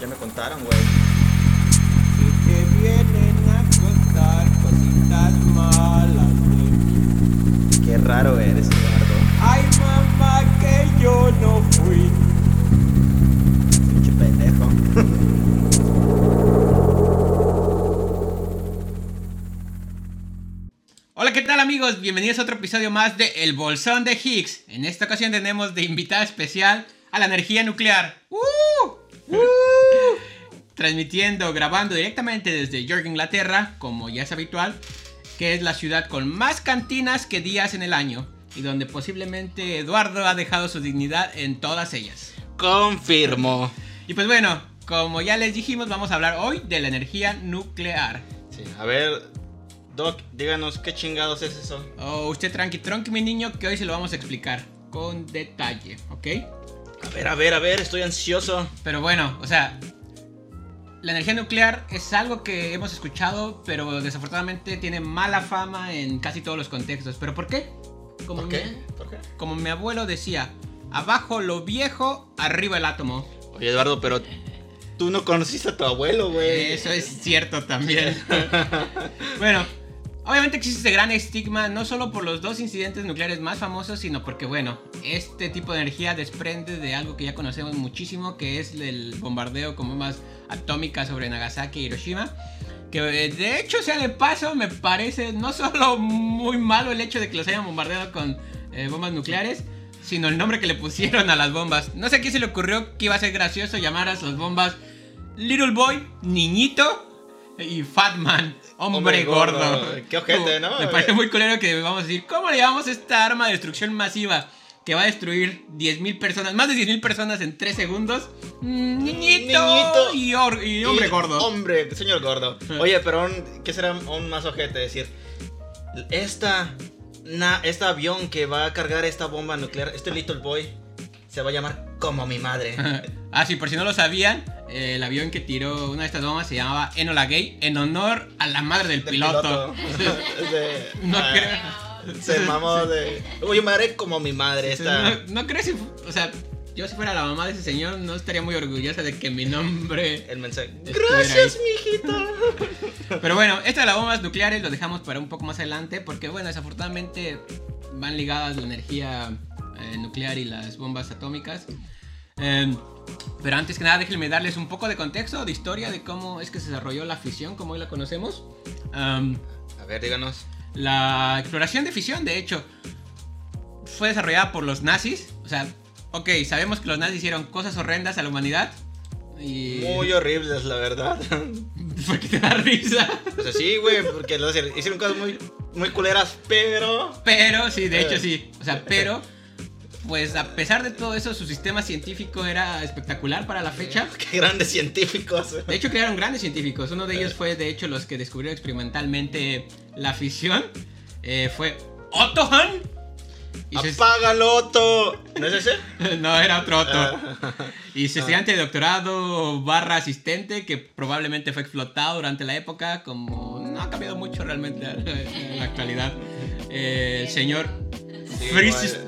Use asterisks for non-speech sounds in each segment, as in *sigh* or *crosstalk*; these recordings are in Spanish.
Ya me contaron, güey. Que vienen a contar cositas malas de mí. Qué raro eres, Eduardo. Ay, mamá, que yo no fui. Pinche pendejo. Hola, ¿qué tal amigos? Bienvenidos a otro episodio más de El Bolsón de Higgs. En esta ocasión tenemos de invitada especial a la energía nuclear. ¡Uh! ¡Uh! Transmitiendo, grabando directamente desde York, Inglaterra, como ya es habitual, que es la ciudad con más cantinas que días en el año y donde posiblemente Eduardo ha dejado su dignidad en todas ellas. Confirmo. Y pues bueno, como ya les dijimos, vamos a hablar hoy de la energía nuclear. Sí, a ver, Doc, díganos qué chingados es eso. Oh, usted tranqui, tronqui, mi niño, que hoy se lo vamos a explicar con detalle, ¿ok? A ver, a ver, a ver, estoy ansioso. Pero bueno, o sea, la energía nuclear es algo que hemos escuchado, pero desafortunadamente tiene mala fama en casi todos los contextos. ¿Pero por qué? Como, ¿Por mi- qué? ¿Por qué? como mi abuelo decía, abajo lo viejo, arriba el átomo. Oye, Eduardo, pero tú no conociste a tu abuelo, güey. Eso es cierto también. *laughs* bueno, obviamente existe ese gran estigma, no solo por los dos incidentes nucleares más famosos, sino porque, bueno, este tipo de energía desprende de algo que ya conocemos muchísimo, que es el bombardeo con bombas atómicas sobre Nagasaki y Hiroshima. Que eh, de hecho, sea de paso, me parece no solo muy malo el hecho de que los hayan bombardeado con eh, bombas nucleares, sino el nombre que le pusieron a las bombas. No sé a quién se le ocurrió que iba a ser gracioso llamar a sus bombas Little Boy, Niñito y Fat Man, hombre, Hombre gordo. gordo. Qué ojete, ¿no? Me parece muy culero que vamos a decir, ¿cómo le llamamos esta arma de destrucción masiva? Que va a destruir 10.000 personas, más de 10.000 personas en 3 segundos. Mm, Niñito, Niñito y, or- y hombre Y- gordo. Hombre, señor gordo. Oye, pero aún- ¿qué será aún más ojete? decir, esta, na, este avión que va a cargar esta bomba nuclear, este Little Boy, se va a llamar como mi madre. *laughs* ah, sí, por si no lo sabían, eh, el avión que tiró una de estas bombas se llamaba Enola Gay en honor a la madre del, Del piloto. *laughs* *laughs* De- no ah, creo. Se mamó de. Oye, haré como mi madre. Esta. No, no creo si, o sea, yo si fuera la mamá de ese señor no estaría muy orgullosa de que mi nombre El mensaje. Gracias, mijito. Pero bueno, esto de las bombas nucleares lo dejamos para un poco más adelante porque, bueno, desafortunadamente van ligadas la energía nuclear y las bombas atómicas. Eh, pero antes que nada, déjenme darles un poco de contexto, de historia, de cómo es que se desarrolló la fisión, como hoy la conocemos. Um, A ver, díganos. la exploración de fisión, de hecho, fue desarrollada por los nazis. O sea, ok, sabemos que los nazis hicieron cosas horrendas a la humanidad. Y... Muy horribles, la verdad. *laughs* ¿Por qué te da risa? O sea, sí, güey, porque los hicieron cosas muy, muy culeras, pero. Pero, sí, de hecho Eh. sí. O sea, pero, pues a pesar de todo eso, su sistema científico era espectacular para la fecha. *laughs* Qué grandes científicos. De hecho, crearon grandes científicos. Uno de ellos fue, de hecho, los que descubrieron experimentalmente la fisión. Eh, fue Otto Hahn. ¡Apágalo, Otto! ¿No es ese? *laughs* no, era otro Otto. Ah. Y su estudiante de doctorado barra asistente, que probablemente fue explotado durante la época, como no ha cambiado mucho realmente *laughs* en la actualidad. Eh, el señor Sí, Fritz igual.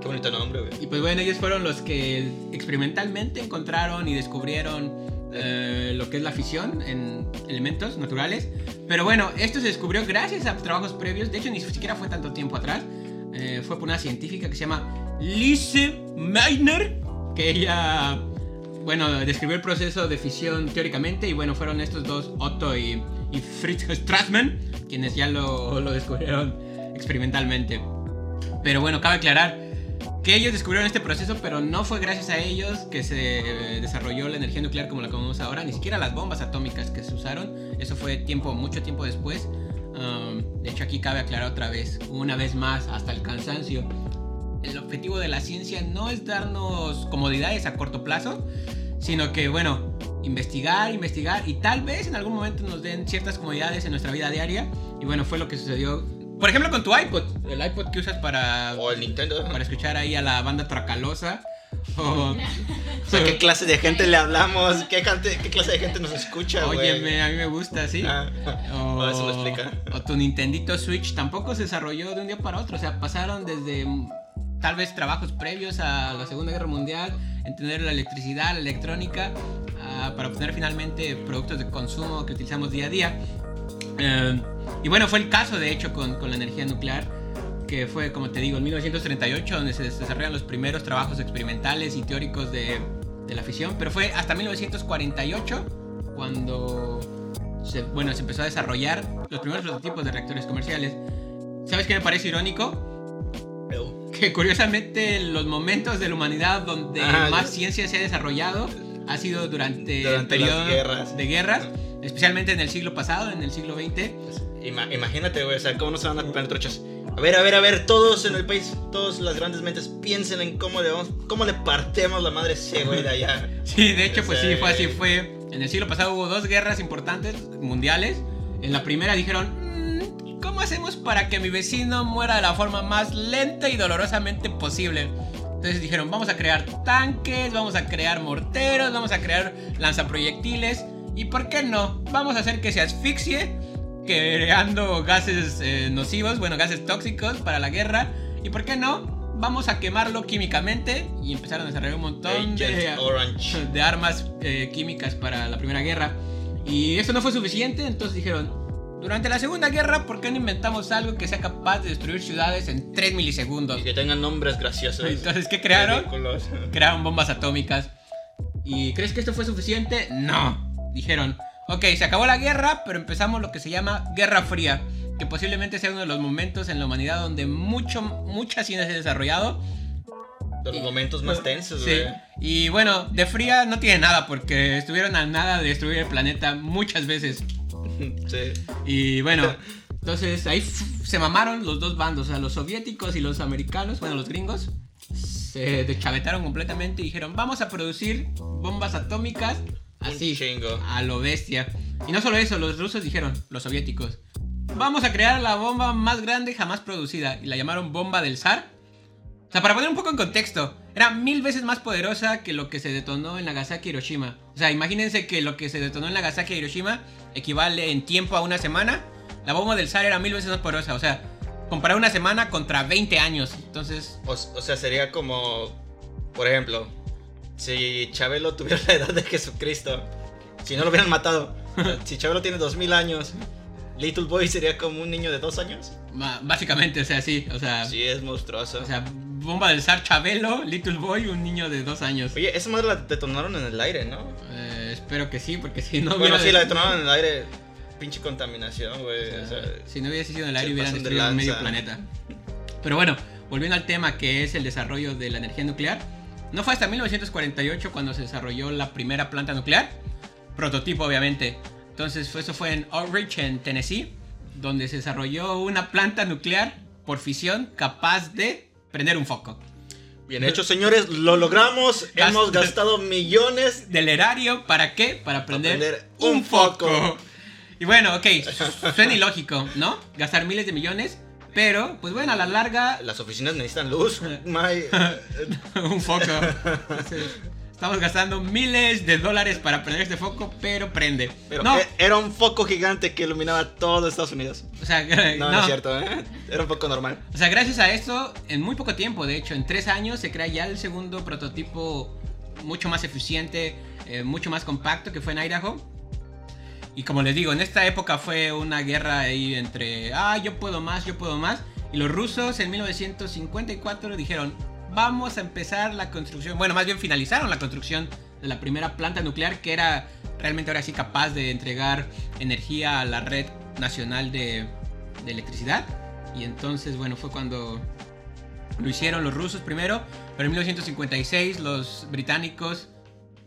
Qué bonito nombre, güey. Y pues bueno, ellos fueron los que experimentalmente encontraron y descubrieron eh, lo que es la fisión en elementos naturales. Pero bueno, esto se descubrió gracias a trabajos previos. De hecho, ni siquiera fue tanto tiempo atrás. Eh, fue por una científica que se llama Lise Meitner. Que ella, bueno, describió el proceso de fisión teóricamente. Y bueno, fueron estos dos, Otto y, y Fritz Strassmann, quienes ya lo, lo descubrieron experimentalmente. Pero bueno, cabe aclarar que ellos descubrieron este proceso, pero no fue gracias a ellos que se eh, desarrolló la energía nuclear como la conocemos ahora, ni siquiera las bombas atómicas que se usaron. Eso fue tiempo, mucho tiempo después. Um, de hecho, aquí cabe aclarar otra vez, una vez más, hasta el cansancio. El objetivo de la ciencia no es darnos comodidades a corto plazo, sino que, bueno, investigar, investigar y tal vez en algún momento nos den ciertas comodidades en nuestra vida diaria. Y bueno, fue lo que sucedió, por ejemplo, con tu iPod, el iPod que usas para O el Nintendo. para escuchar ahí a la banda Tracalosa. *laughs* O, O sea, ¿qué clase de gente le hablamos? ¿Qué, cante- qué clase de gente nos escucha, güey? Óyeme, a mí me gusta, ¿sí? Ah, O, *laughs* eso lo explica. o tu Nintendito Switch tampoco se desarrolló de un día para otro. O sea, pasaron desde tal vez trabajos previos a la Segunda Guerra Mundial, entender la electricidad, la electrónica, ah, para obtener finalmente productos de consumo que utilizamos día a día. Eh, y bueno, fue el caso de hecho con, con la energía nuclear, que fue, como te digo, en 1938 donde se desarrollan los primeros trabajos experimentales y teóricos de, de la fisión, pero fue hasta 1948 cuando se, bueno, se empezó a desarrollar los primeros prototipos de reactores comerciales. ¿Sabes qué me parece irónico? Que curiosamente los momentos de la humanidad donde más ciencia se ha desarrollado ha sido durante, el Durante las periodo guerras. de guerras, especialmente en el siglo pasado, en el siglo XX. Pues, ima- imagínate, güey, o sea, cómo no se van a poner trochas. A ver, a ver, a ver, todos en el país, todas las grandes mentes, piensen en cómo le vamos, cómo le partemos la madre ese güey de allá. *laughs* Sí, de hecho, pues sí, Sí. fue así. Fue en el siglo pasado hubo dos guerras importantes mundiales. En la primera dijeron, "Mm, ¿cómo hacemos para que mi vecino muera de la forma más lenta y dolorosamente posible? Entonces dijeron, vamos a crear tanques, vamos a crear morteros, vamos a crear lanzaproyectiles. ¿Y por qué no? Vamos a hacer que se asfixie, creando gases eh, nocivos, bueno, gases tóxicos para la guerra. ¿Y por qué no? Vamos a quemarlo químicamente. Y empezaron a desarrollar un montón de, *laughs* de armas eh, químicas para la Primera Guerra. Y eso no fue suficiente, entonces dijeron, durante la Segunda Guerra, ¿por qué no inventamos algo que sea capaz de destruir ciudades en 3 milisegundos? Y que tengan nombres graciosos. *laughs* Entonces, ¿qué crearon? Crearon bombas atómicas. ¿Y crees que esto fue suficiente? No. Dijeron, ok, se acabó la guerra, pero empezamos lo que se llama Guerra Fría, que posiblemente sea uno de los momentos en la humanidad donde mucho, mucha ciencia se ha desarrollado De los momentos más tensos, Sí. Y bueno, de fría no tiene nada porque estuvieron a nada de destruir el planeta muchas veces. *laughs* Sí. Y bueno, entonces ahí se mamaron los dos bandos, o sea, los soviéticos y los americanos, bueno, los gringos, se deschavetaron completamente y dijeron, vamos a producir bombas atómicas así, Un chingo. a lo bestia. Y no solo eso, los rusos dijeron, los soviéticos, vamos a crear la bomba más grande jamás producida y la llamaron bomba del zar. O sea, para poner un poco en contexto, era mil veces más poderosa que lo que se detonó en Nagasaki y Hiroshima. O sea, imagínense que lo que se detonó en Nagasaki y Hiroshima equivale en tiempo a una semana. La bomba del zar era mil veces más poderosa. O sea, comparar una semana contra 20 años. Entonces, O, o sea, sería como, por ejemplo, si Chabelo tuviera la edad de Jesucristo, si no lo hubieran matado, si Chabelo tiene 2000 años, Little Boy sería como un niño de dos años. básicamente, o sea, sí. O sea, Sí, es monstruoso. o sea bomba del zar Chabelo, Little Boy, un niño de dos años. Oye, esa madre la detonaron en el aire, ¿no? Eh, espero que sí, porque si no bueno, sí, la detonaron en el aire. Pinche contaminación, güey. O sea, si no hubiese sido en el aire hubieran pasan de destruido medio planeta. Pero bueno, volviendo al tema que es el desarrollo de la energía nuclear. No fue hasta 1948 cuando se desarrolló la primera planta nuclear. Prototipo, obviamente. Entonces, eso fue en Oak Ridge, en Tennessee, donde se desarrolló una planta nuclear por fisión capaz de prender un foco. bien hecho, señores. Lo logramos. Gast- Hemos gastado millones. Del erario, ¿para qué? Para prender, prender un un foco. foco. Y bueno, ok, suena ilógico, ¿no? Gastar miles de millones, pero, pues bueno, a la larga, Las oficinas necesitan luz. *laughs* My, *laughs* un foco. Estamos gastando miles de dólares para prender este foco, pero prende. pero no, e- era un foco gigante que iluminaba todo Estados Unidos. o sea, *laughs* No, no, es cierto, ¿eh? Era un foco normal. O sea, gracias a esto, en muy poco tiempo, de hecho, en tres años se crea ya el segundo prototipo mucho más eficiente, eh, mucho más compacto que fue en Idaho. Y como les digo, en esta época fue una guerra ahí entre, ah, yo puedo más, yo puedo más. Y los rusos en 1954 dijeron, vamos a empezar la construcción, bueno, más bien finalizaron la construcción de la primera planta nuclear que era realmente ahora sí capaz de entregar energía a la red nacional de, de electricidad. Y entonces, bueno, fue cuando lo hicieron los rusos primero, pero en 1956 los británicos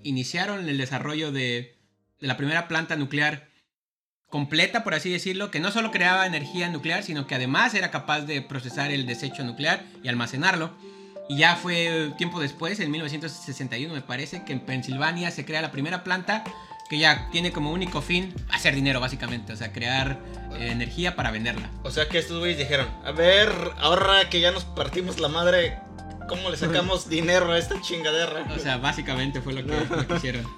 iniciaron el desarrollo de, la primera planta nuclear completa, por así decirlo, que no solo creaba energía nuclear, sino que además era capaz de procesar el desecho nuclear y almacenarlo. Y ya fue tiempo después, en 1961 me parece, que en Pensilvania se crea la primera planta que ya tiene como único fin hacer dinero básicamente, o sea, crear eh, energía para venderla. O sea que estos güeyes dijeron, a ver, ahora que ya nos partimos la madre, ¿cómo le sacamos dinero a esta chingadera? O sea, básicamente fue lo que, lo que hicieron. *laughs*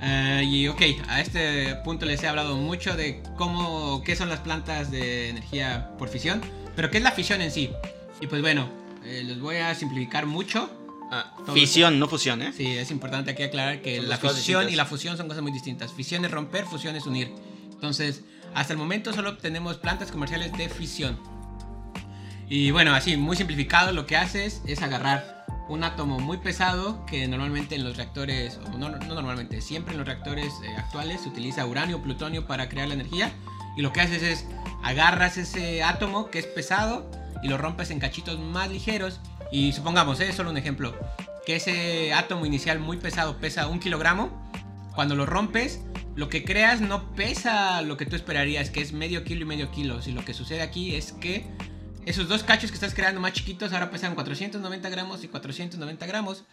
Eh, y ok, a este punto les he hablado mucho de cómo, qué son las plantas de energía por fisión, pero qué es la fisión en sí. Y pues bueno, eh, los voy a simplificar mucho. Ah, fisión, no fusión, ¿eh? Sí, es importante aquí aclarar que Son la fisión distintas. y la fusión son cosas muy distintas. Fisión es romper, fusión es unir. Entonces, hasta el momento solo tenemos plantas comerciales de fisión. Y bueno, así, muy simplificado, lo que haces es agarrar un átomo muy pesado que normalmente en los reactores, o no, no normalmente, siempre en los reactores eh, actuales se utiliza uranio o plutonio para crear la energía. Y lo que haces es agarras ese átomo que es pesado y lo rompes en cachitos más ligeros. Y supongamos, es solo un ejemplo, que ese átomo inicial muy pesado pesa un kilogramo. Cuando lo rompes, lo que creas no pesa lo que tú esperarías, que es medio kilo y medio kilo. Si lo que sucede aquí es que esos dos cachos que estás creando más chiquitos ahora pesan 490 gramos y 490 gramos.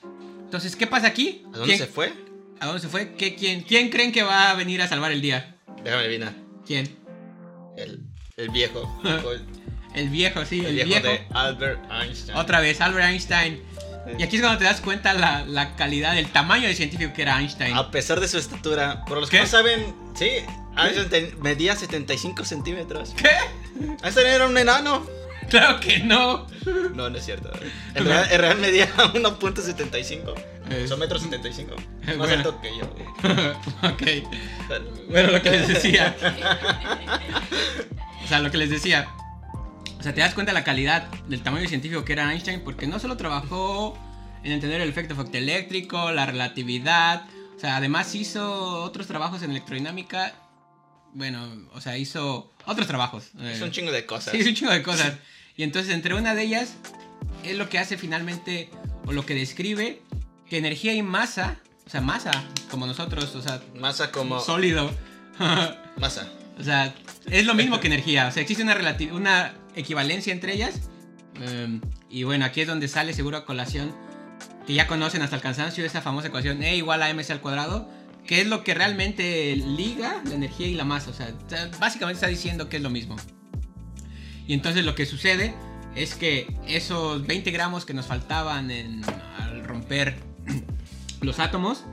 Entonces, ¿qué pasa aquí? ¿A dónde ¿Quién- se fue? ¿A dónde se fue? ¿Qué, quién, ¿Quién creen que va a venir a salvar el día? Déjame adivinar. ¿Quién? El, el viejo. *laughs* El viejo, sí, el, el, viejo, viejo. de Albert Einstein. Otra vez, Albert Einstein. Y aquí es cuando te das cuenta la, la calidad, del tamaño de científico que era Einstein. A pesar de su estatura, por los ¿Qué? que no saben, sí, Einstein medía 75 centímetros. ¿Qué? Einstein era un enano. *laughs* Claro que no. No, no es cierto. En real, en real medía *laughs* 1.75. Eh, Son metros 75. Más bueno. alto que yo. *laughs* ok. Bueno, lo que les decía. o sea, lo que les decía. O sea, te das cuenta de la calidad del tamaño científico que era Einstein porque no solo trabajó en entender el efecto fotoeléctrico, la relatividad, o sea, además hizo otros trabajos en electrodinámica. Bueno, o sea, hizo otros trabajos. Es eh, un chingo de cosas. Sí, es un chingo de cosas. *laughs* Y entonces, entre una de ellas, es lo que hace finalmente, o lo que describe, que energía y masa, o sea, masa, como nosotros, o sea, Masa como. sólido. *laughs* Masa. o sea, es lo mismo que *laughs* energía. O sea, existe una, una equivalencia entre ellas. Em, y bueno, aquí es donde sale seguro a colación, que ya conocen hasta el cansancio esa famosa ecuación E igual a mc al cuadrado, que es lo que realmente liga la energía y la masa. O sea, básicamente está diciendo que es lo mismo. Y entonces lo que sucede es que esos 20 gramos que nos faltaban en- al romper *clears throat* los átomos,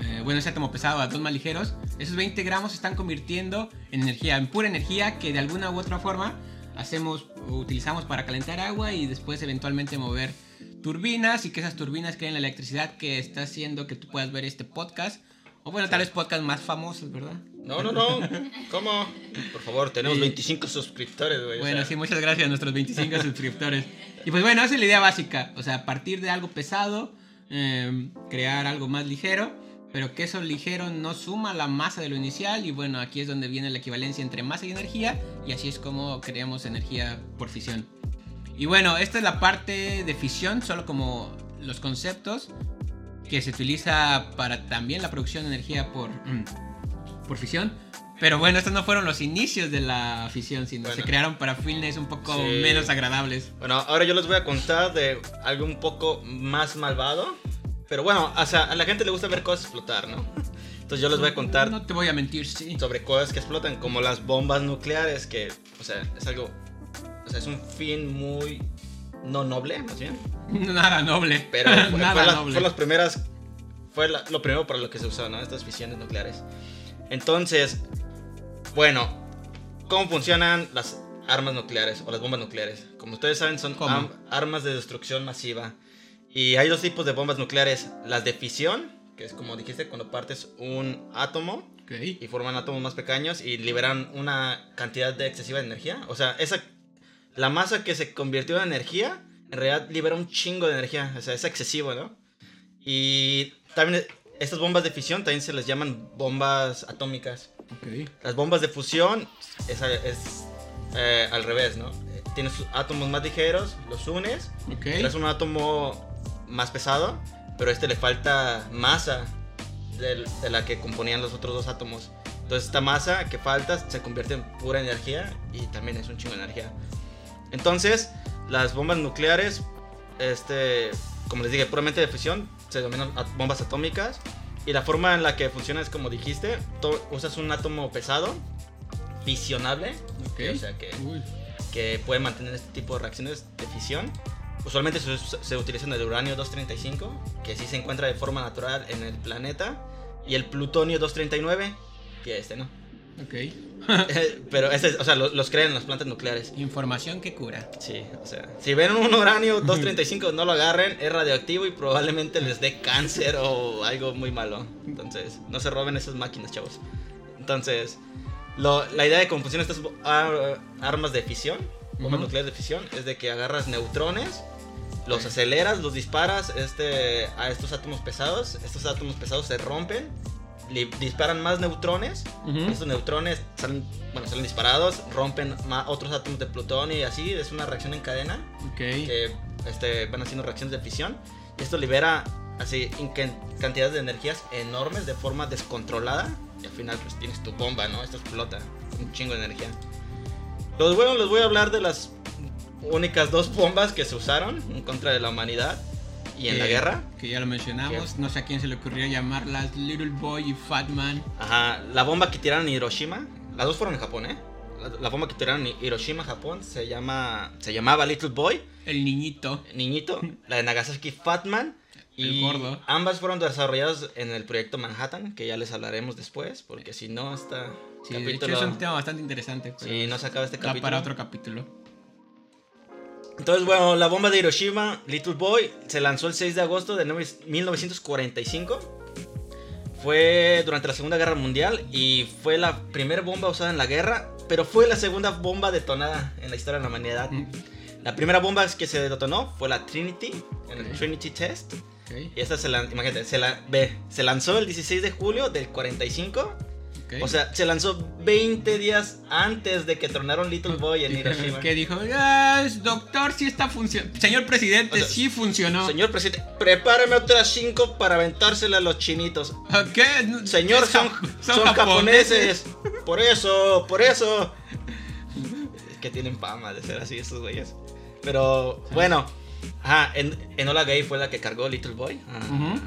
eh, bueno, ese átomo pesado a dos más ligeros, esos 20 gramos se están convirtiendo en energía, en pura energía que de alguna u otra forma hacemos utilizamos para calentar agua y después eventualmente mover turbinas y que esas turbinas creen la electricidad que está haciendo que tú puedas ver este podcast. O bueno, tal vez podcast más famosos, ¿verdad? No, no, no. ¿Cómo? Por favor, tenemos Sí. 25 suscriptores, güey. o Bueno, sea, sí, muchas gracias a nuestros 25 *laughs* suscriptores. Y pues bueno, esa es la idea básica. O sea, partir de algo pesado, eh, crear algo más ligero, pero que eso ligero no suma la masa de lo inicial. Y bueno, aquí es donde viene la equivalencia entre masa y energía. Y así es como creamos energía por fisión. Y bueno, esta es la parte de fisión, solo como los conceptos que se utiliza para también la producción de energía por, mm, por fisión. Pero bueno, estos no fueron los inicios de la fisión, sino Bueno. se crearon para fines un poco Sí. menos agradables. Bueno, ahora yo les voy a contar de algo un poco más malvado. Pero bueno, o sea, a la gente le gusta ver cosas explotar, ¿no? Entonces yo les voy a contar No te voy a mentir, sí. sobre cosas que explotan, como las bombas nucleares, que, o sea, es algo, o sea, es un fin muy no noble, más bien. *laughs* Nada noble. Pero fue, Nada fue la- noble. fue las primeras, fue la- lo primero para lo que se usó, ¿no? Estas fisiones nucleares. Entonces, bueno, ¿cómo funcionan las armas nucleares o las bombas nucleares? Como ustedes saben, son am- armas de destrucción masiva. Y hay dos tipos de bombas nucleares. Las de fisión, que es como dijiste, cuando partes un átomo Ok. y forman átomos más pequeños y liberan una cantidad de excesiva de energía. O sea, esa, la masa que se convirtió en energía, en realidad libera un chingo de energía. O sea, es excesivo, ¿no? Y también estas bombas de fisión también se les llaman bombas atómicas. Ok. Las bombas de fusión es, eh, al revés, ¿no? Tienes átomos más ligeros, los unes, Ok. creas un átomo más pesado, pero a este le falta masa del- de, la que componían los otros dos átomos. Entonces esta masa que falta se convierte en pura energía y también es un chingo de energía. Entonces las bombas nucleares, este, como les dije, puramente de fusión, se denominan bombas atómicas. Y la forma en la que funciona es como dijiste, usas un átomo pesado, fisionable, Ok. o sea que que puede mantener este tipo de reacciones de fisión. Usualmente se, se utilizan el uranio 235, que sí se encuentra de forma natural en el planeta, y el plutonio 239, que este no. Ok. *laughs* Eh, Pero ese, o sea, lo- los creen en las plantas nucleares. Información que cura. Sí, o sea, si ven un uranio *laughs* 235 no lo agarren, es radioactivo y probablemente les dé cáncer o algo muy malo. Entonces, no se roben esas máquinas, chavos. Entonces, lo- la idea de funcionan estas ar- armas de fisión, bombas Ujú. nucleares de fisión, es de que agarras neutrones, los aceleras, los disparas este, a estos átomos pesados, estos átomos pesados se rompen, disparan más neutrones, estos neutrones salen, bueno, salen disparados, rompen ma- otros átomos de plutonio y así, es una reacción en cadena que este, van haciendo reacciones de fisión. Y esto libera así cantidades de energías enormes de forma descontrolada. Y al final pues tienes tu bomba, ¿no? Esto explota. Un chingo de energía. Los bueno, les voy a hablar de las únicas dos bombas que se usaron en contra de la humanidad y en la Que- guerra. Que ya lo mencionamos. No sé a quién se le ocurrió llamarlas Little Boy y Fat Man. Ajá, la bomba que tiraron en Hiroshima. Las dos fueron en Japón, ¿eh? La, la bomba que tiraron en Hiroshima, Japón, se llama se llamaba Little Boy. El niñito. niñito, *laughs* la de Nagasaki Fatman. El Y gordo. ambas fueron desarrolladas en el proyecto Manhattan, que ya les hablaremos después, porque si no, esta Sí, de hecho capítulo. es un tema bastante interesante. pero no se acaba este da capítulo. para otro capítulo. Entonces, bueno, la bomba de Hiroshima, Little Boy, se lanzó el 6 de agosto de nove- 1945. Fue durante la Segunda Guerra Mundial y fue la primera bomba usada en la guerra, pero fue la segunda bomba detonada en la historia de la humanidad. Mm, La primera bomba que se detonó fue la Trinity, en el Ok. Trinity Test. Y esta se lanzó, imagínate, se, la, ve, se lanzó el 16 de julio del 45. O sea, se lanzó 20 días antes de que tronaron Little Boy en *laughs* Hiroshima. que dijo, "Ah, doctor, sí está funcionando. Señor presidente, O sea, sí funcionó. Señor presidente, prepárame otras 5 para aventársela a los chinitos. ¿Qué? Señor, son, son japoneses. *laughs* Por eso, por eso. Es que tienen fama de ser así estos güeyes. Pero bueno, ajá, en, Enola Gay fue la que cargó Little Boy. Ah, Ujú.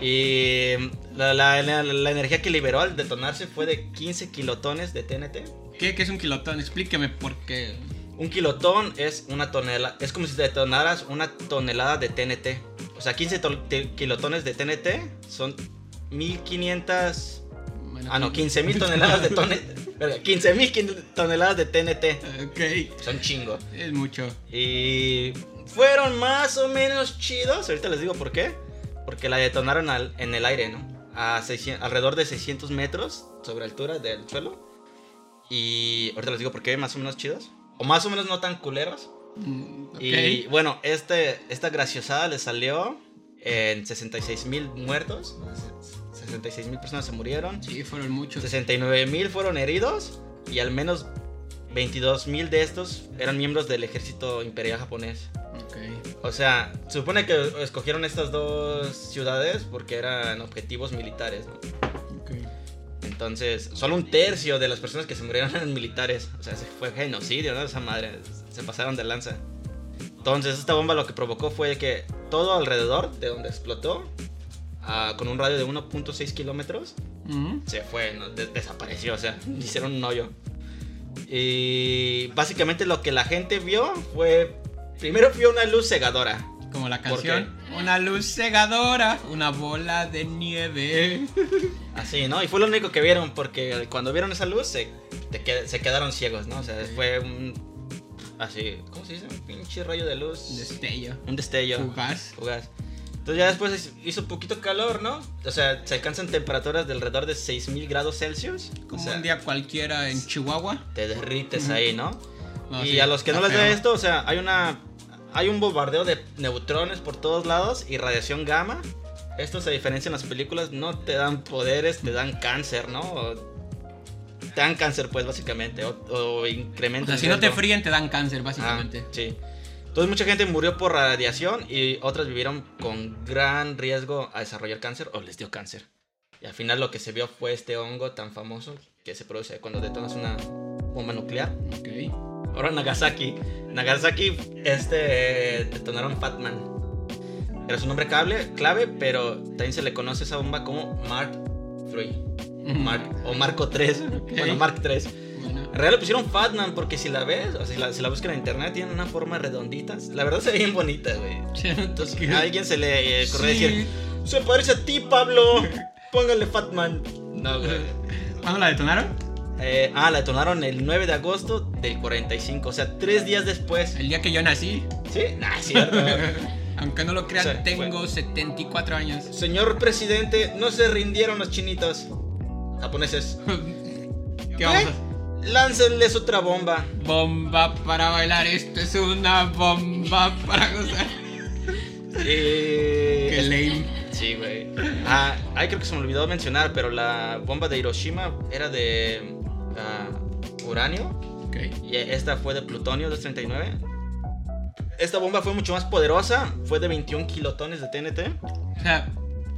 Y la, la- la- la energía que liberó al detonarse fue de 15 kilotones de TNT. ¿Qué, qué es un kilotón? Explíqueme por qué. Un kilotón es una tonelada, es como si detonaras una tonelada de TNT. O sea, 15 to- te- kilotones de TNT son 1500 Bueno, Ah, no, 15.000 toneladas de TNT. 15.000 *laughs* toneladas de TNT. Ok, Son chingo. es mucho. Y fueron más o menos chidos. Ahorita les digo por qué. Porque la detonaron al- en el aire, ¿no? A 600 alrededor de 600 metros sobre altura del suelo. Y ahorita les digo por qué, más o menos chidos. O más o menos no tan culeros. Mm, ok. Y bueno, este, esta graciosada le salió en 66 mil muertos. 66 mil personas se murieron. Sí, fueron muchos. 69 mil fueron heridos. Y al menos 22 mil de estos eran miembros del ejército imperial japonés. Ok. O sea, se supone que escogieron estas dos ciudades porque eran objetivos militares. ¿no? Entonces, solo un tercio de las personas que se murieron eran militares. O sea, se fue genocidio, ¿no? Esa madre. Se pasaron de lanza. Entonces, esta bomba lo que provocó fue que todo alrededor de donde explotó, ah, con un radio de 1.6 kilómetros, se fue, ¿no? De- desapareció. O sea, *laughs* hicieron un hoyo. Y básicamente lo que la gente vio fue. Primero vio una luz cegadora. Como la ¿Por canción. Una luz cegadora, una bola de nieve. *laughs* Así, ¿no? Y fue lo único que vieron, porque cuando vieron esa luz se, te se quedaron ciegos, ¿no? O sea, fue un. Así, ¿cómo se dice? Un pinche rayo de luz. Destello. un destello. Fugaz. Fugaz. Entonces ya después hizo un poquito calor, ¿no? O sea, se alcanzan temperaturas de alrededor de 6000 grados Celsius. Como o sea, un día cualquiera en Chihuahua. te derrites ahí, ¿no? No, y sí, a los que no está les ve feo. esto, o sea, hay una hay un bombardeo de neutrones por todos lados y radiación gamma. Estos, a diferencia en las películas, no te dan poderes, te dan cáncer, ¿no? O te dan cáncer, pues, básicamente. O, o O incrementan. sea, el si no te fríen, te dan cáncer, Ah, básicamente. sí. Entonces, mucha gente murió por radiación y otras vivieron con gran riesgo a desarrollar cáncer o les dio cáncer. Y al final, lo que se vio fue este hongo tan famoso que se produce cuando detonas una bomba nuclear. Ok. Ahora Nagasaki. Nagasaki, este, detonaron Fatman. Era su nombre clave, clave, pero también se le conoce esa bomba como Mark III. Mark, o Marco 3. Bueno, Mark 3. Bueno. En realidad le pusieron Fatman porque si la ves, o si la, si la buscan en internet, tiene una forma redondita. La verdad se ve bien bonita, güey. Entonces a alguien se le eh, ocurrió Sí. decir, se parece a ti, Pablo. Póngale Fatman. No, güey. ¿Cuándo la detonaron? Eh, ah, la detonaron el 9 de agosto del 45, o sea, tres días después. El día que yo nací. ¿Sí? Nah, es cierto. *laughs* Aunque no lo crean, O sea, tengo fue- 74 años. Señor presidente, no se rindieron los chinitos japoneses. *laughs* ¿Qué vamos a Láncenles otra bomba. Bomba para bailar, esto es una bomba para gozar. *laughs* Eh, Qué lame. Sí, güey. Ah, ay, creo que se me olvidó mencionar, pero la bomba de Hiroshima era de ah, uranio y esta fue de plutonio 239. Esta bomba fue mucho más poderosa, fue de 21 kilotones de TNT. O sea,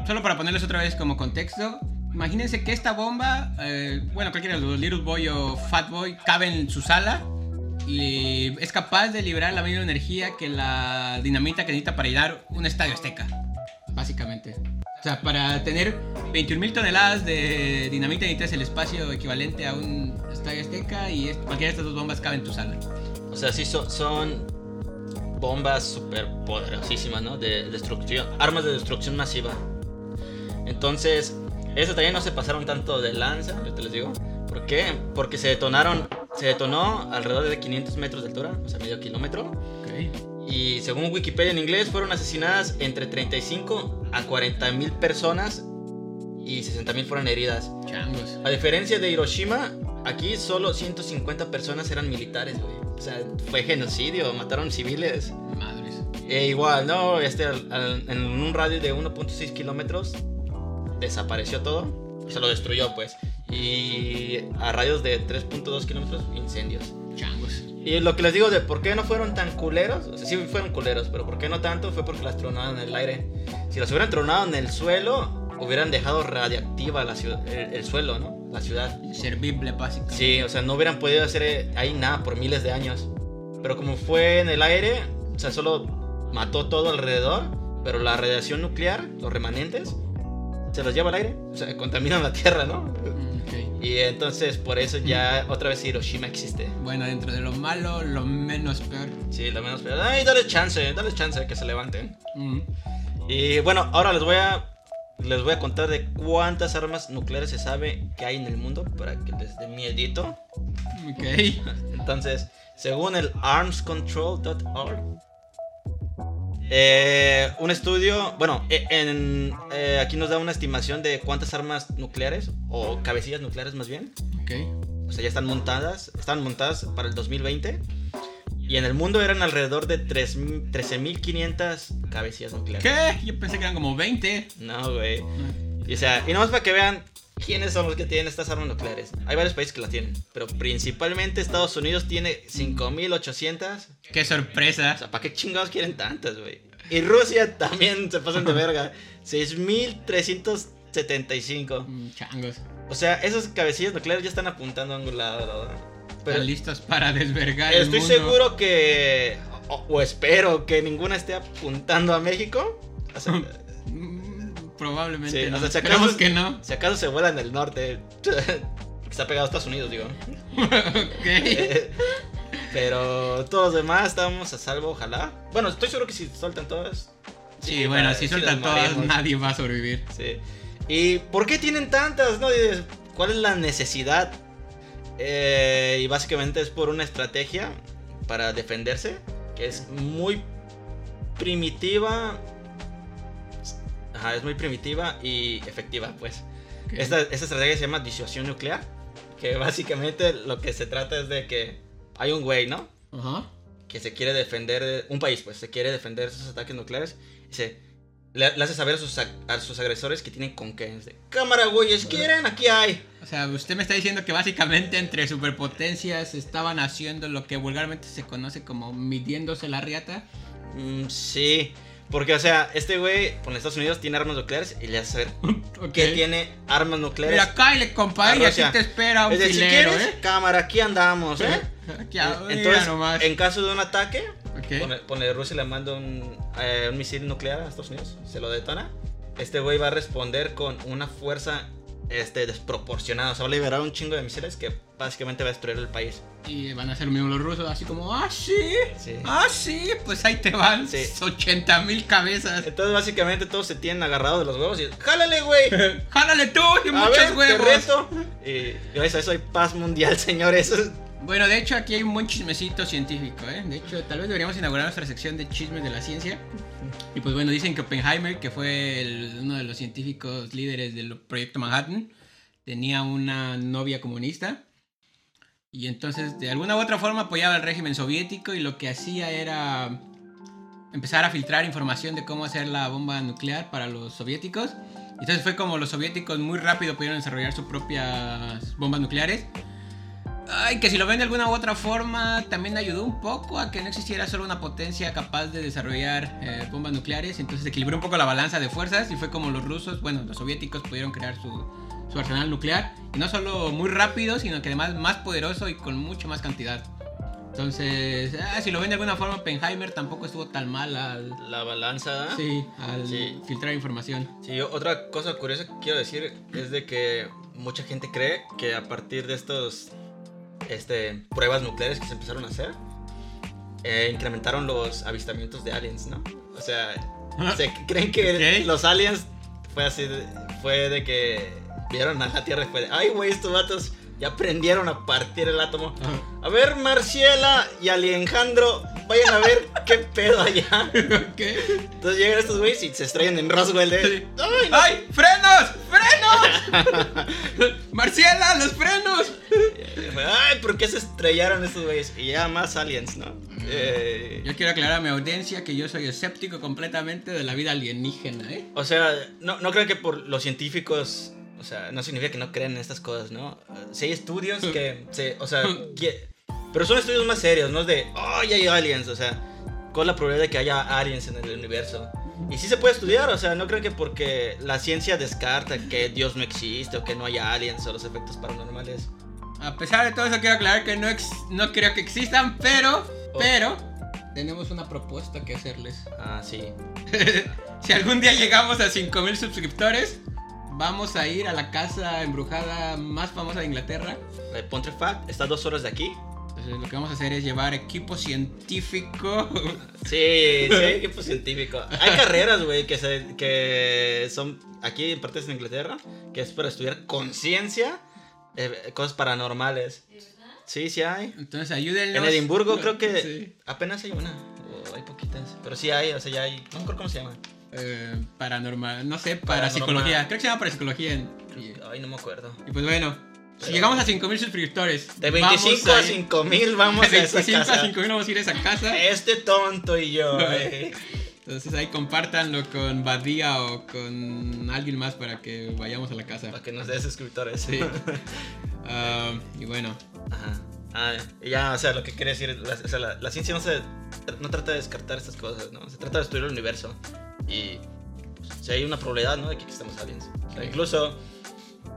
solo para ponerles otra vez como contexto, imagínense que esta bomba, eh, bueno, cualquiera de los Little Boy o Fat Boy, cabe en su sala y es capaz de liberar la misma energía que la dinamita que necesita para llenar un estadio azteca, básicamente. O sea, para tener 21.000 toneladas de dinamita necesitas el espacio equivalente a un estadio azteca y es- cualquiera de estas dos bombas cabe en tu sala. O sea, sí son, son bombas súper poderosísimas, ¿no? De destrucción, armas de destrucción masiva. Entonces, eso también no se pasaron tanto de lanza, yo te les digo. ¿Por qué? Porque se detonaron, se detonó alrededor de 500 metros de altura, o sea, medio kilómetro. Ok. Y según Wikipedia en inglés, fueron asesinadas entre 35 a 40 mil personas y 60 mil fueron heridas. Changos. A diferencia de Hiroshima, aquí solo 150 personas eran militares, güey. O sea, fue genocidio, mataron civiles. Madres. E igual, ¿no? Este, al- al- en un radio de 1.6 kilómetros desapareció todo. Se lo destruyó, pues. Y a radios de 3.2 kilómetros, incendios. Y lo que les digo de por qué no fueron tan culeros, o sea, sí fueron culeros, pero por qué no tanto fue porque las tronaron en el aire. Si las hubieran tronado en el suelo, hubieran dejado radiactiva la ciudad, el, el suelo, ¿no? La ciudad. Servible, básicamente. Sí, o sea, no hubieran podido hacer eh, ahí nada por miles de años. Pero como fue en el aire, o sea, solo mató todo alrededor, pero la radiación nuclear, los remanentes, se los lleva al aire, o sea, contaminan la tierra, ¿no? Y entonces por eso ya otra vez Hiroshima existe. Bueno, dentro de lo malo, lo menos peor. Sí, lo menos peor. Ay, dale chance, dale chance de que se levanten. Mm. Y bueno, ahora les voy a les voy a contar de cuántas armas nucleares se sabe que hay en el mundo para que les dé miedito. Ok. *laughs* Entonces, según el armscontrol.org, eh, un estudio, bueno, eh, en, eh, aquí nos da una estimación de cuántas armas nucleares, o cabecillas nucleares más bien, Ok. o sea, ya están montadas, están montadas para el 2020. Y en el mundo eran alrededor de 3 13.500 cabecillas nucleares. ¿Qué? Yo pensé que eran como 20. No, güey. Y, o sea, y nomás para que vean quiénes son los que tienen estas armas nucleares. Hay varios países que las tienen, pero principalmente Estados Unidos tiene 5.800. Qué sorpresa. O sea, ¿para qué chingados quieren tantas, güey? Y Rusia también se pasan de verga. 6.375. Mm, Changos. O sea, esas cabecillas nucleares ya están apuntando a un lado. Pero Están listos para desvergar el estoy mundo. seguro que, o, o espero que ninguna esté apuntando a México. O sea, *laughs* Probablemente Sí, no. o sea, si Esperemos acaso- que no. si acaso se vuela en el norte. *laughs* Está pegado a Estados Unidos, digo. *laughs* ok. *laughs* Pero todos los demás estamos a salvo, ojalá. Bueno, estoy seguro que si sueltan todas. Sí, bueno, si sueltan todas, nadie va a sobrevivir. Sí. ¿Y por qué tienen tantas? No? ¿Cuál es la necesidad? Eh, y básicamente es por una estrategia para defenderse que es muy primitiva. Ajá, es muy primitiva y efectiva, pues. Ok. Esta, esta estrategia se llama disuasión nuclear. Que básicamente lo que se trata es de que hay un güey, ¿no? Ajá. que se quiere defender, de- un país pues se quiere defender de esos ataques nucleares y se le, le hace saber a sus, ag- a sus agresores que tienen con qué. De, Cámara, güeyes, ¿quieren? Aquí hay. O sea, usted me está diciendo que básicamente entre superpotencias estaban haciendo lo que vulgarmente se conoce como midiéndose la riata. Mm, sí, porque o sea, este güey con Estados Unidos tiene armas nucleares y le hace saber *laughs* Ok. que tiene armas nucleares. Mira, Kyle, compa, a y aquí te espera un es de, si filero, quieres, ¿eh? cámara, aquí andamos, ¿eh? *laughs* Aquí, ah, Entonces, nomás. en caso de un ataque, Ok. pone, pone Rusia le manda un, eh, un misil nuclear a Estados Unidos, se lo detona. Este güey va a responder con una fuerza este, desproporcionada. O sea, va a liberar un chingo de misiles que básicamente va a destruir el país. Y van a hacer lo mismo los rusos, así como, ah, sí, Sí. ah, sí, pues ahí te van Sí. 80 mil cabezas. Entonces, básicamente, todos se tienen agarrados de los huevos y ¡jálale, güey! *laughs* ¡Jálale tú! Y A muchos ver, te huevos. reto. Y gracias a eso hay paz mundial, *laughs* señores. Bueno, de hecho aquí hay un buen chismecito científico, ¿eh? De hecho, tal vez deberíamos inaugurar nuestra sección de chismes de la ciencia. Y pues bueno, dicen que Oppenheimer, que fue el- uno de los científicos líderes del proyecto Manhattan, tenía una novia comunista. Y entonces, de alguna u otra forma, apoyaba al régimen soviético y lo que hacía era empezar a filtrar información de cómo hacer la bomba nuclear para los soviéticos. Entonces fue como los soviéticos muy rápido pudieron desarrollar sus propias bombas nucleares. Ay, que si lo ven de alguna u otra forma, también ayudó un poco a que no existiera solo una potencia capaz de desarrollar eh, bombas nucleares. Entonces equilibró un poco la balanza de fuerzas y fue como los rusos, bueno, los soviéticos pudieron crear su, su arsenal nuclear. Y no solo muy rápido, sino que además más poderoso y con mucha más cantidad. Entonces, ah, si lo ven de alguna forma, Oppenheimer tampoco estuvo tan mal al, La balanza. ¿eh? sí, al Sí. filtrar información. Sí, otra cosa curiosa que quiero decir es de que mucha gente cree que a partir de estos este, pruebas nucleares que se empezaron a hacer, eh, incrementaron los avistamientos de aliens, ¿no? O sea, *laughs* se creen que los aliens fue así, de- fue de que vieron a la Tierra fue de, ay, güey, estos vatos ya aprendieron a partir el átomo. A ver, Marciela y Alejandro, vayan a ver qué pedo allá. ¿Qué? Entonces llegan estos güeyes y se estrellan en Roswell de, Sí. ay, no ¡Ay! ¡Frenos! ¡Frenos! *laughs* ¡Marciela, los frenos! Ay, ¿por qué se estrellaron estos güeyes? Y ya más aliens, ¿no? Eh, Yo quiero aclarar a mi audiencia que yo soy escéptico completamente de la vida alienígena, ¿eh? o sea, no, no creo que por los científicos, o sea, no significa que no creen en estas cosas, ¿no? Eh, Sí hay estudios *laughs* que, se, o sea, que- pero son estudios más serios, no es de, oh, ya hay aliens, o sea, ¿cuál es la probabilidad de que haya aliens en el universo? Y sí se puede estudiar, o sea, no creo que porque la ciencia descarta que Dios no existe o que no haya aliens o los efectos paranormales. A pesar de todo eso, quiero aclarar que no, ex- no creo que existan, pero, Oh. pero, tenemos una propuesta que hacerles. Ah, sí. *laughs* si algún día llegamos a 5000 suscriptores, vamos a ir a la casa embrujada más famosa de Inglaterra. La de Pontefract está a dos horas de aquí. Entonces, lo que vamos a hacer es llevar equipo científico. *laughs* Sí, sí, hay equipo científico. Hay carreras, güey, que, se- que son aquí en partes de Inglaterra, que es para estudiar conciencia, eh, cosas paranormales. Sí, sí hay. Entonces, ayúdennos. En Edimburgo creo que *laughs* Sí. apenas hay una, o hay poquitas, pero sí hay, o sea, ya hay, no me acuerdo cómo se llama. Eh, paranormal, no sé, Paranormal. parapsicología. Creo que se llama parapsicología. en- y, Ay, no me acuerdo. y pues bueno, si llegamos a 5000 suscriptores, De vamos 25 a ir- 5000 vamos *laughs* de a esa 25 a casa. 5000 vamos a ir a esa casa. Este tonto y yo. eh. Entonces ahí compártanlo con Badía o con alguien más para que vayamos a la casa. Para que nos des suscriptores. Sí. *laughs* Ah, y bueno, Ajá. Ah, ya, o sea, lo que quiere decir, la, o sea, la, la ciencia no, se, no trata de descartar estas cosas, ¿no? Se trata de estudiar el universo. Y pues, si hay una probabilidad, ¿no? De que existamos aliens. O sea, incluso,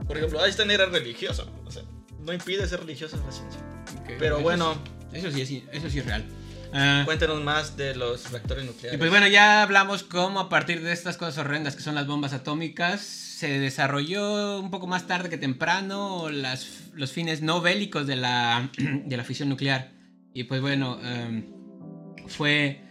por ejemplo, Einstein era religioso. O sea, no impide ser religioso en la ciencia. ok, Pero eso bueno, sí- Eso sí, es, eso sí es real. Ah, cuéntenos más de los reactores y nucleares. pues bueno, ya hablamos cómo a partir de estas cosas horrendas que son las bombas atómicas, se desarrolló un poco más tarde que temprano las, los fines no bélicos de la, *clears throat* de la fisión nuclear. Y pues bueno, em, fue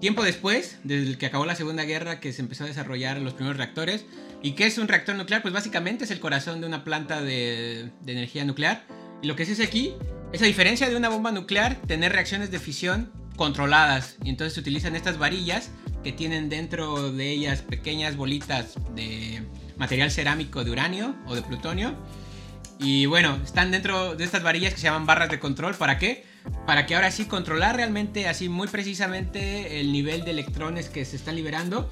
tiempo después, desde que acabó la Segunda Guerra, que se empezó a desarrollar los primeros reactores. ¿Y qué es un reactor nuclear? Pues básicamente es el corazón de una planta de, energía nuclear. Y lo que se hace aquí es, a diferencia de una bomba nuclear, tener reacciones de fisión controladas. Y entonces se utilizan estas varillas que tienen dentro de ellas pequeñas bolitas de material cerámico de uranio o de plutonio. Y bueno, están dentro de estas varillas que se llaman barras de control. ¿Para qué? Para que ahora sí controlar realmente, así muy precisamente, el nivel de electrones que se están liberando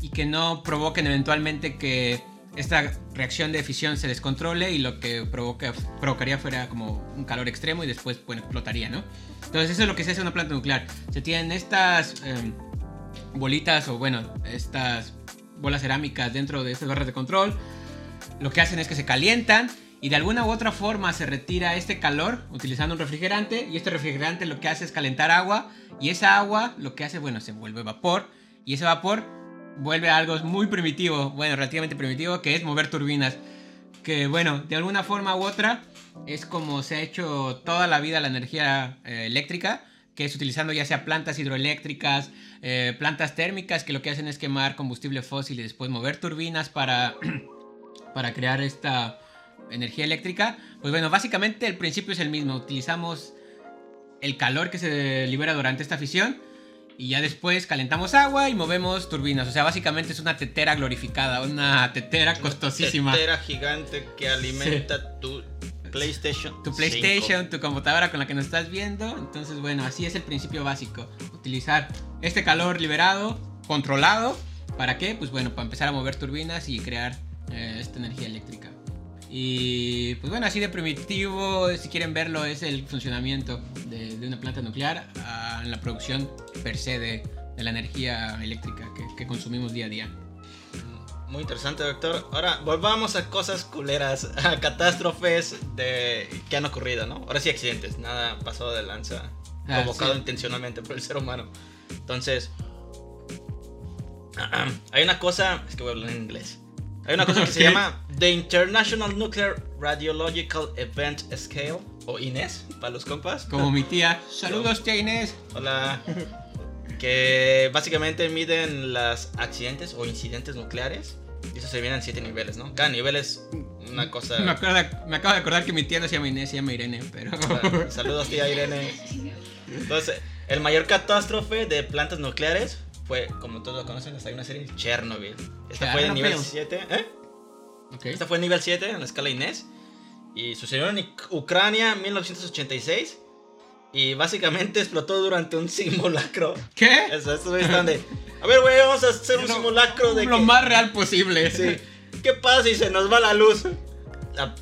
y que no provoquen eventualmente que esta reacción de fisión se descontrole y lo que provoca, provocaría fuera como un calor extremo y después bueno, explotaría, ¿no? Entonces eso es lo que se hace en una planta nuclear. Se tienen estas em, bolitas o bueno, estas bolas cerámicas dentro de estas barras de control. Lo que hacen es que se calientan y de alguna u otra forma se retira este calor utilizando un refrigerante y este refrigerante lo que hace es calentar agua y esa agua lo que hace, bueno, se vuelve vapor y ese vapor vuelve a algo muy primitivo, bueno, relativamente primitivo, que es mover turbinas. Que bueno, de alguna forma u otra es como se ha hecho toda la vida la energía eh, eléctrica, que es utilizando ya sea plantas hidroeléctricas, eh, plantas térmicas, que lo que hacen es quemar combustible fósil y después mover turbinas para, *clears throat* para crear esta energía eléctrica. Pues bueno, básicamente el principio es el mismo. Utilizamos el calor que se libera durante esta fisión y ya después calentamos agua y movemos turbinas. O sea, básicamente es una tetera glorificada, una tetera costosísima. Tetera gigante que alimenta tu PlayStation. Tu PlayStation, tu computadora con la que nos estás viendo. Entonces, bueno, así es el principio básico. Utilizar este calor liberado, controlado. ¿Para qué? Pues bueno, para empezar a mover turbinas y crear eh, esta energía eléctrica. Y pues bueno, así de primitivo, si quieren verlo, es el funcionamiento de, de una planta nuclear en la producción per se de, de la energía eléctrica que, que consumimos día a día. Muy interesante, doctor. Ahora, volvamos a cosas culeras, *laughs* a catástrofes de que han ocurrido, ¿no? Ahora sí accidentes, nada pasado de lanza, Ah, provocado sí. intencionalmente por el ser humano. Entonces, *clears throat* hay una cosa, es que voy a hablar en inglés. Hay una cosa que se *laughs* llama The International Nuclear Radiological Event Scale, o INES, para los compas. Como mi tía. Saludos, tía Inés. Hola. Que básicamente miden los accidentes o incidentes nucleares. Y eso se divide en siete niveles, ¿no? Cada nivel es una cosa. Me, acuerdo- me acabo de acordar que mi tía no se llama Inés, se llama Irene, pero... Saludos, tía Irene. Entonces, el mayor catástrofe de plantas nucleares fue, como todos lo conocen, hasta hay una serie, Chernobyl. Esta fue de Chernobyl. nivel 7. ¿Eh? Ok. Esta fue nivel 7 en la escala Inés. Y sucedió en Uc- Ucrania en 1986. Y básicamente *laughs* explotó durante un simulacro. ¿Qué? Eso, estos güeyes están de. A ver, güey, vamos a hacer un Lo- simulacro de. Lo que- más real posible. Sí. ¿Qué pasa si se nos va la luz? La-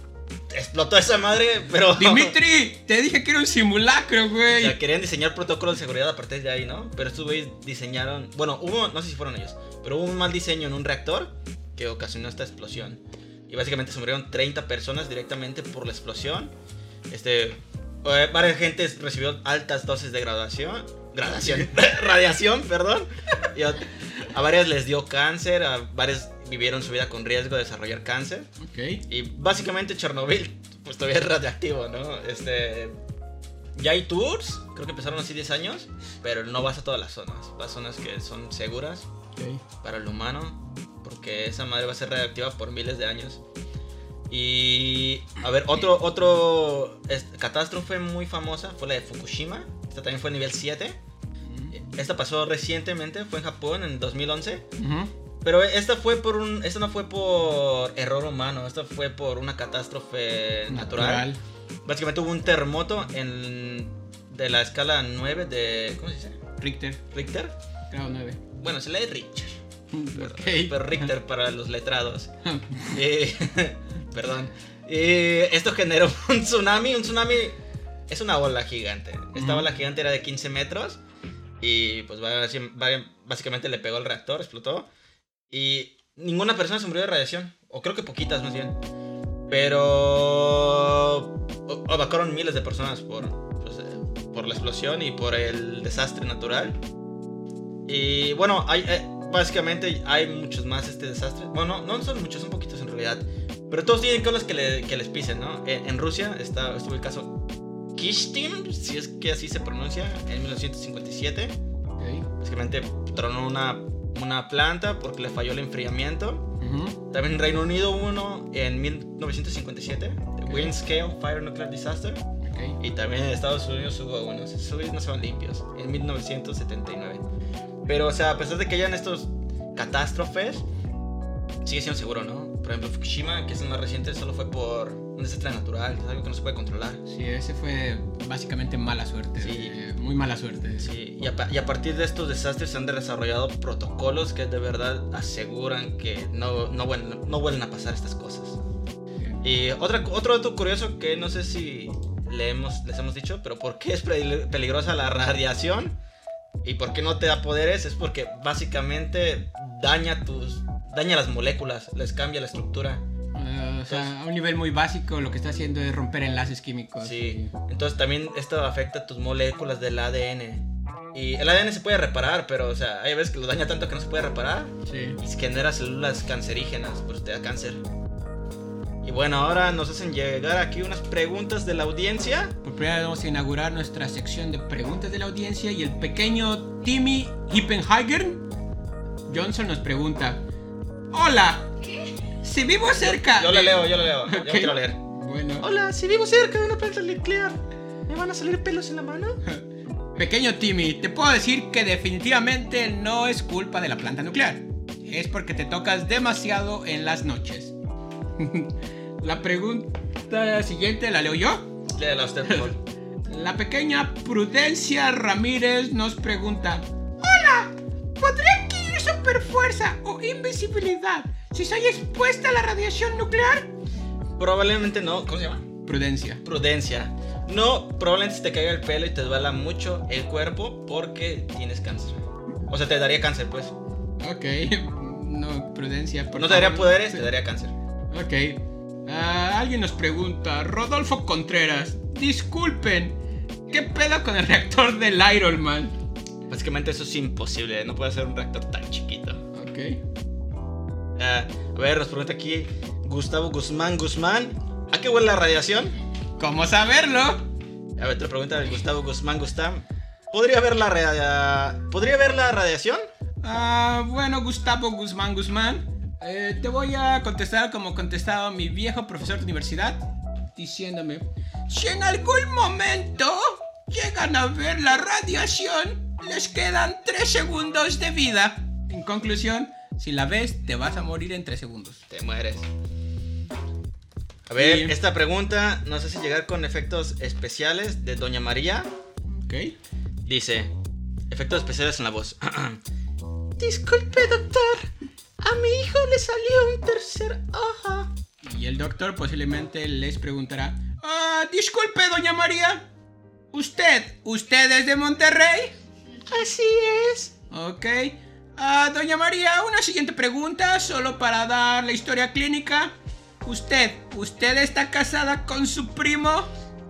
Explotó esa madre, pero. *laughs* Dimitri, te dije que era un simulacro, O güey. sea, querían diseñar protocolos de seguridad a partir de ahí, ¿no? Pero estos güeyes diseñaron. Bueno, hubo. No sé si fueron ellos. Pero hubo un mal diseño en un reactor que ocasionó esta explosión. Y básicamente se murieron 30 personas directamente por la explosión. Este. eh, varias gentes recibió altas dosis de graduación. Gradación. *laughs* radiación, perdón. Y a, a varias les dio cáncer. A varias vivieron su vida con riesgo de desarrollar cáncer. Ok. Y básicamente Chernobyl, pues todavía es radiactivo, ¿no? Este. Ya hay tours, creo que empezaron así 10 años, pero no vas a todas las zonas. Vas a zonas que son seguras para el humano, porque esa madre va a ser radiactiva por miles de años. Y. A ver, otro, otro catástrofe muy famosa fue la de Fukushima. Esta también fue nivel 7. Esta pasó recientemente, fue en Japón en 2011. Ujú. Pero esta fue por un. Esta no fue por error humano, esta fue por una catástrofe natural. Básicamente hubo un terremoto en. de la escala 9 de. ¿Cómo se dice? Richter, Richter. grado 9. Bueno, se lee Richter. *laughs* Ok. Pero Richter para los letrados. *laughs* Eh, *laughs* perdón. Eh, esto generó un tsunami. Un tsunami es una ola gigante. Esta ola gigante era de 15 metros. Y pues básicamente le pegó al reactor, explotó. Y ninguna persona se murió de radiación. O creo que poquitas más bien. Pero evacuaron miles de personas por, pues, eh, por la explosión y por el desastre natural. Y bueno, hay, eh, básicamente hay muchos más este desastre. Bueno, no son muchos, son poquitos en realidad. Pero todos tienen colas que, le- que les pisen, ¿no? En, en Rusia está, estuvo el caso Kishtin, si es que así se pronuncia, en 1957. Ok. Básicamente tronó una, una planta porque le falló el enfriamiento. Ujú. También en Reino Unido uno en 1957, the Ok. Windscale Fire Nuclear Disaster. Ok. Y también en Estados Unidos hubo unos. Esos no se van limpios. En 1979. Pero, o sea, a pesar de que hayan estos catástrofes, sigue siendo seguro, ¿no? Por ejemplo, Fukushima, que es el más reciente, solo fue por un desastre natural, es algo que no se puede controlar. Sí, ese fue básicamente mala suerte. Sí. eh, muy mala suerte. Sí, y a, y a partir de estos desastres se han desarrollado protocolos que de verdad aseguran que no, no, vuelven, no vuelven a pasar estas cosas. Y otra, otro dato curioso que no sé si le hemos, les hemos dicho, pero ¿por qué es pe- peligrosa la radiación? ¿Y por qué no te da poderes? Es porque básicamente daña tus daña las moléculas, les cambia la estructura. O sea, a un nivel muy básico lo que está haciendo es romper enlaces químicos. Sí. Entonces también esto afecta tus moléculas del ADN. Y el ADN se puede reparar, pero o sea, hay veces que lo daña tanto que no se puede reparar Sí. y genera células cancerígenas, pues te da cáncer. Y bueno, ahora nos hacen llegar aquí unas preguntas de la audiencia. Por primera vez vamos a inaugurar nuestra sección de preguntas de la audiencia y el pequeño Timmy Hippenhagen Johnson nos pregunta: Hola, si vivo cerca. Yo la de- leo, yo la leo. Yo Ok. quiero leer. Bueno, Hola, si vivo cerca de una planta nuclear, ¿me van a salir pelos en la mano? *laughs* pequeño Timmy, te puedo decir que definitivamente no es culpa de la planta nuclear. Es porque te tocas demasiado en las noches. *laughs* la pregunta siguiente la leo yo. Léela usted, por favor. *laughs* La pequeña Prudencia Ramírez nos pregunta: Hola, ¿podría adquirir superfuerza o invisibilidad si soy expuesta a la radiación nuclear? Probablemente no. ¿Cómo se llama? Prudencia. Prudencia. No, probablemente se te caiga el pelo y te duela mucho el cuerpo porque tienes cáncer. O sea, te daría cáncer, pues. Ok, *laughs* no, prudencia. por No te daría poderes, te daría cáncer. Ok. Ah, alguien nos pregunta, Rodolfo Contreras, disculpen, ¿qué pedo con el reactor del Iron Man? Básicamente eso es imposible, no puede ser un reactor tan chiquito. Ok. Ah, a ver, nos pregunta aquí Gustavo Guzmán Guzmán. ¿A qué huele la radiación? ¿Cómo saberlo? A ver, otra pregunta de Gustavo Guzmán Guzmán. ¿Podría ver la radia... ¿Podría ver la radiación? Ah, bueno, Gustavo Guzmán Guzmán, eh, te voy a contestar como contestaba mi viejo profesor de universidad, diciéndome, si en algún momento llegan a ver la radiación, les quedan 3 segundos de vida. En conclusión, si la ves, te vas a morir en 3 segundos. Te mueres. A ver, esta pregunta no sé si llegar con efectos especiales de Doña María. ¿Ok? Dice, efectos especiales en la voz. *clears throat* Disculpe, doctor. A mi hijo le salió un tercer ojo. Y el doctor posiblemente les preguntará, ah, disculpe, doña María, ¿usted, usted es de Monterrey? Así es. Ok. Ah, doña María, una siguiente pregunta, solo para dar la historia clínica. Usted, ¿usted está casada con su primo?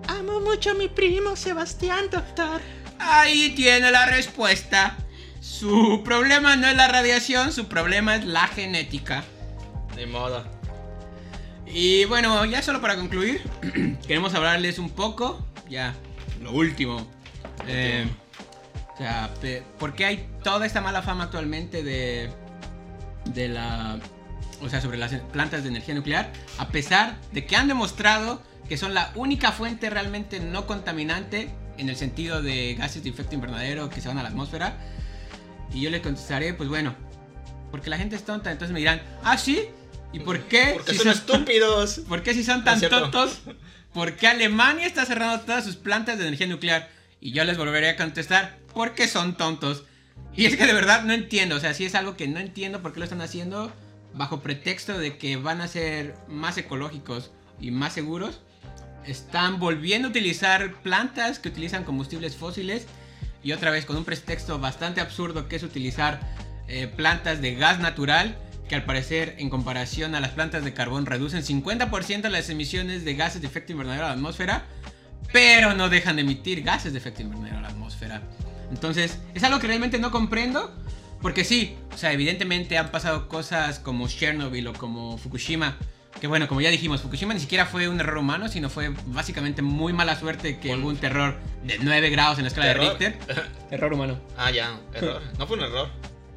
Amo mucho a mi primo Sebastián, doctor. Ahí tiene la respuesta. Su problema no es la radiación, su problema es la genética. De modo. Y bueno, ya solo para concluir, *clears throat* queremos hablarles un poco, ya, lo último. Eh, o sea, ¿por qué hay toda esta mala fama actualmente de, de la... O sea, sobre las plantas de energía nuclear, a pesar de que han demostrado que son la única fuente realmente no contaminante en el sentido de gases de efecto invernadero que se van a la atmósfera. Y yo les contestaré, pues bueno, porque la gente es tonta, entonces me dirán, ah, sí, ¿y por qué? Porque si son estúpidos. ¿Por qué si son tan tontos? ¿Por qué Alemania está cerrando todas sus plantas de energía nuclear? Y yo les volveré a contestar, porque son tontos. Y es que de verdad no entiendo, o sea, si es algo que no entiendo por qué lo están haciendo bajo pretexto de que van a ser más ecológicos y más seguros. Están volviendo a utilizar plantas que utilizan combustibles fósiles y otra vez con un pretexto bastante absurdo que es utilizar eh, plantas de gas natural que al parecer en comparación a las plantas de carbón reducen 50% las emisiones de gases de efecto invernadero a la atmósfera, pero no dejan de emitir gases de efecto invernadero a la atmósfera. Entonces, es algo que realmente no comprendo, porque sí, o sea, evidentemente han pasado cosas como Chernobyl o como Fukushima, que bueno, como ya dijimos, Fukushima ni siquiera fue un error humano, sino fue básicamente muy mala suerte que Un- hubo un terror de 9 grados en la escala ¿Terror? de Richter. *laughs* Error humano. Ah, ya, error. No fue un error.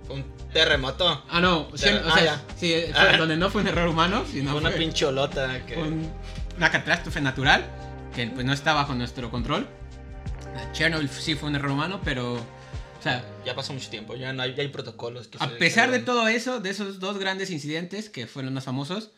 Fue un terremoto. Ah, no, o sea, Terror. o sea, Ah, ya. sí, fue Ah. donde no fue un error humano, sino fue una fue pincholota que. un- una catástrofe natural que pues no está bajo nuestro control. Chernobyl sí fue un error humano, pero, o sea, Ya pasó mucho tiempo, ya, no hay, ya hay protocolos. Que a pesar de todo eso, de esos dos grandes incidentes que fueron más famosos,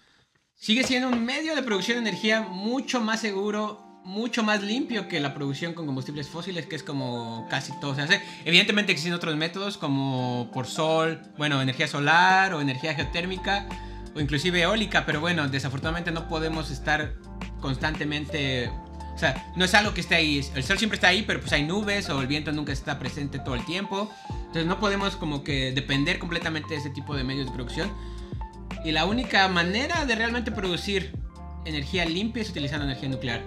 sigue siendo un medio de producción de energía mucho más seguro, mucho más limpio que la producción con combustibles fósiles, que es como casi todo se hace. Evidentemente existen otros métodos como por sol, bueno, energía solar o energía geotérmica o inclusive eólica, pero bueno, desafortunadamente no podemos estar constantemente... O sea, no es algo que esté ahí. El sol siempre está ahí, pero pues hay nubes o el viento nunca está presente todo el tiempo. Entonces no podemos como que depender completamente de ese tipo de medios de producción. Y la única manera de realmente producir energía limpia es utilizando energía nuclear.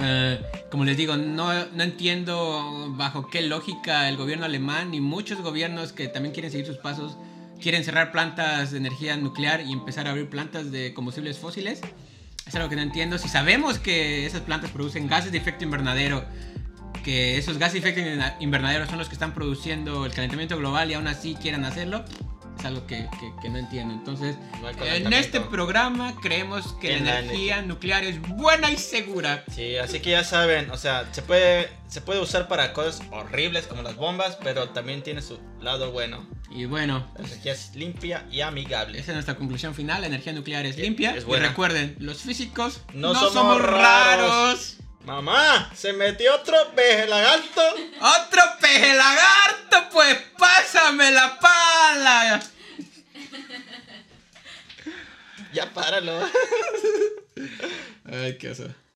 Eh, como les digo, no, no entiendo bajo qué lógica el gobierno alemán y muchos gobiernos que también quieren seguir sus pasos quieren cerrar plantas de energía nuclear y empezar a abrir plantas de combustibles fósiles. Es algo que no entiendo. Si sabemos que esas plantas producen gases de efecto invernadero, que esos gases de efecto invernadero son los que están produciendo el calentamiento global y aún así quieran hacerlo, es algo que, que- que no entiendo. Entonces, No en este programa creemos que la la energía nuclear es buena y segura. Sí, así que ya saben, o sea, se puede, se puede usar para cosas horribles como las bombas, pero también tiene su lado bueno. Y bueno, La energía es limpia y amigable. esa es nuestra conclusión final. La energía nuclear es limpia. es y buena. recuerden, los físicos No no, somos somos, raros. raros. Mamá, se metió otro peje lagarto. ¡Otro peje lagarto! Pues pásame la pala. Ya páralo. Ay, qué oso.